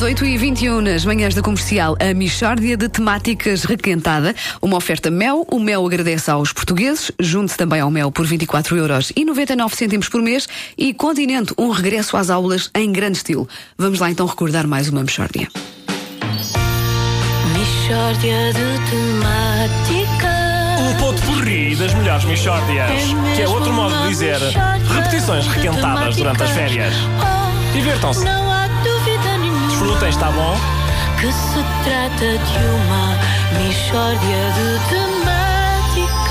às 8h21 nas manhãs da comercial, a Michórdia de Temáticas Requentada. Uma oferta Mel. O Mel agradece aos portugueses. Junte-se também ao Mel por 24 euros e 99 cêntimos por mês. E Continente, um regresso às aulas em grande estilo. Vamos lá então recordar mais uma Michórdia. Michórdia de temáticas. O ponto porri das melhores Michórdias. Que é outro modo de dizer repetições requentadas durante as férias. Divirtam-se. Desfrutem, está bom? que se trata de uma Michórdia de temáticas.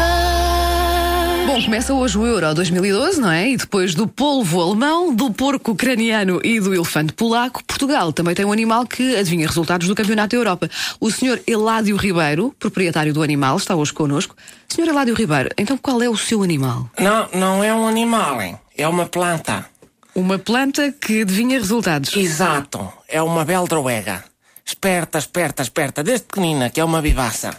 Bom, começa hoje o Euro 2012, não é? E depois do polvo alemão, do porco ucraniano e do elefante polaco, Portugal também tem um animal que adivinha resultados do Campeonato da Europa. O senhor Eládio Ribeiro, proprietário do animal, está hoje connosco. Senhor Eládio Ribeiro, então qual é o seu animal? Não, não é um animal, hein? é uma planta. Uma planta que adivinha resultados. Exato, é uma beldroega. Esperta, esperta, esperta, desde pequenina, que é uma vivaça.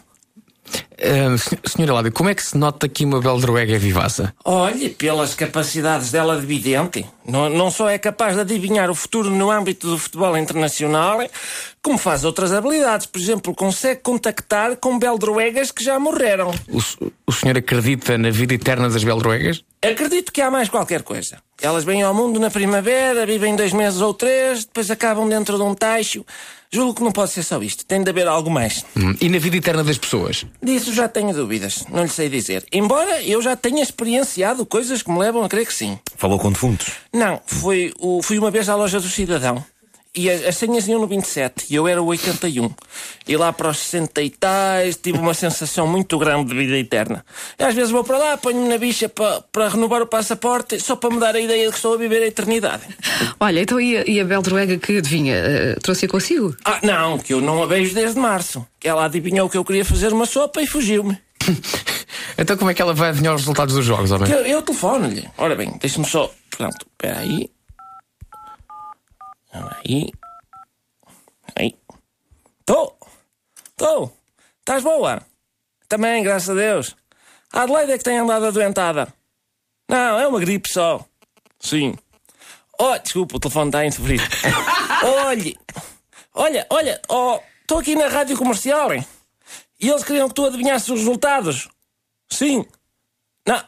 Uh, senhora Ládio, como é que se nota que uma beldroega é vivaça? Olhe, pelas capacidades dela de vidente, não, não só é capaz de adivinhar o futuro no âmbito do futebol internacional, como faz outras habilidades. Por exemplo, consegue contactar com beldroegas que já morreram. O, o senhor acredita na vida eterna das beldroegas? Acredito que há mais qualquer coisa. Elas vêm ao mundo na primavera, vivem dois meses ou três, depois acabam dentro de um tacho. Julgo que não pode ser só isto. Tem de haver algo mais. Hum, E na vida eterna das pessoas? Disso já tenho dúvidas. Não lhe sei dizer. Embora eu já tenha experienciado coisas que me levam a crer que sim. Falou com defuntos. Não, foi o, fui uma vez à loja do cidadão. E as senhas iam no 27 e eu era o 81. E lá para os 60 e tais tive uma sensação muito grande de vida eterna. E às vezes vou para lá, ponho-me na bicha para, para renovar o passaporte, só para me dar a ideia de que estou a viver a eternidade. Olha, então e a, e a beldroega que adivinha? eh, Trouxe-a consigo? Ah, não, que eu não a vejo desde março. Ela adivinhou que eu queria fazer uma sopa e fugiu-me. Então como é que ela vai adivinhar os resultados dos jogos, homem? Eu, eu telefono-lhe. Ora bem, deixa-me só. Pronto, espera aí. Aí. Aí. Tô! Tô! Estás boa? Também, graças a Deus. A Adelaide é que tem andado adoentada. Não, é uma gripe só. Sim. Oh, desculpa, o telefone está interferido. Olhe! Olha, olha, oh, estou aqui na rádio comercial, hein? E eles queriam que tu adivinhasses os resultados. Sim. Não.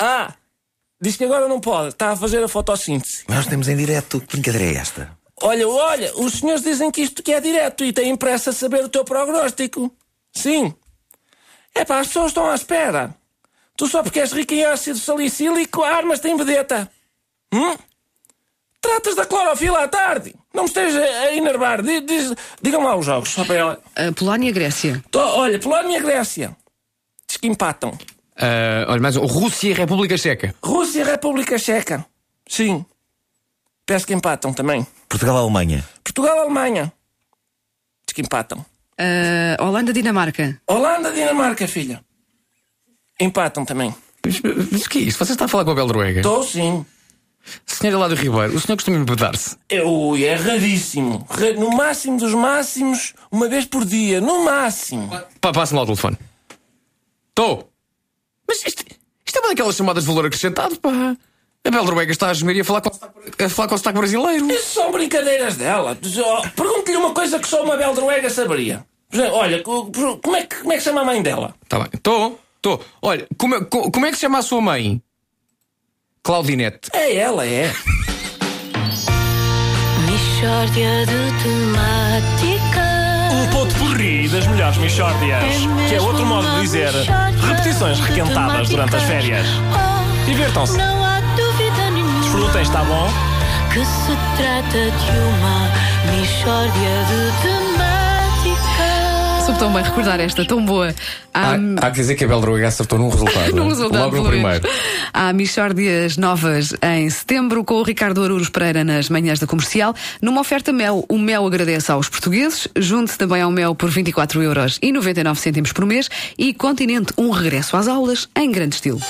Ah! Diz que agora não pode. Está a fazer a fotossíntese. Nós temos em direto. Que brincadeira é esta? Olha, olha, os senhores dizem que isto que é direto e têm pressa a saber o teu prognóstico. Sim. É pá, as pessoas estão à espera. Tu só porque és rico em ácido salicílico, armas tem vedeta. Hum? Tratas da clorofila à tarde. Não me esteja a enervar. Diz, diz, digam lá os jogos, só para ela. A Polónia-Grécia. Tô- olha, Polónia e Grécia. Diz que empatam. Ah, olha, mais um. Rússia e República Checa. Rússia e República Checa. Sim. Peço que empatam também. Portugal-Alemanha. Portugal e Alemanha. Diz que empatam. Ah, Holanda-Dinamarca. Holanda e Dinamarca, filha. Empatam também. Mas, mas o que é isto? Você está a falar com a beldroega? Estou sim. Senhora Ládio Ribeiro, o senhor costuma embedar-se? Eu, é raríssimo. Ra- No máximo dos máximos, uma vez por dia. No máximo. Pá, Passe-me lá o telefone. Estou. Mas isto, isto é uma daquelas chamadas de valor acrescentado, pá. A beldroega está a gemer e a falar com, a falar com o sotaque brasileiro. Isso são brincadeiras dela. Pergunte-lhe uma coisa que só uma beldroega saberia. Olha, co- como é, que, como é que chama a mãe dela? Tá bem. Estou. Estou. Olha, como, é- co- como é que se chama a sua mãe? Claudinete. É ela, é. Michórdia de temáticas. O ponto porri das melhores Michórdias. Que é outro modo de dizer repetições requentadas durante as férias. Divirtam-se. Desfrutem, está bom? que se trata de uma Michórdia de temáticas. Soube tão bem recordar esta, tão boa. Há, Há, há que dizer que a beldroega acertou num resultado. num não é? resultado, Logo no primeiro. Há Michórdias novas em setembro com o Ricardo Arurus Pereira nas manhãs da comercial. Numa oferta Mel, o Mel agradece aos portugueses. Junte-se também ao Mel por 24 euros e 99 cêntimos por mês. E Continente, um regresso às aulas em grande estilo.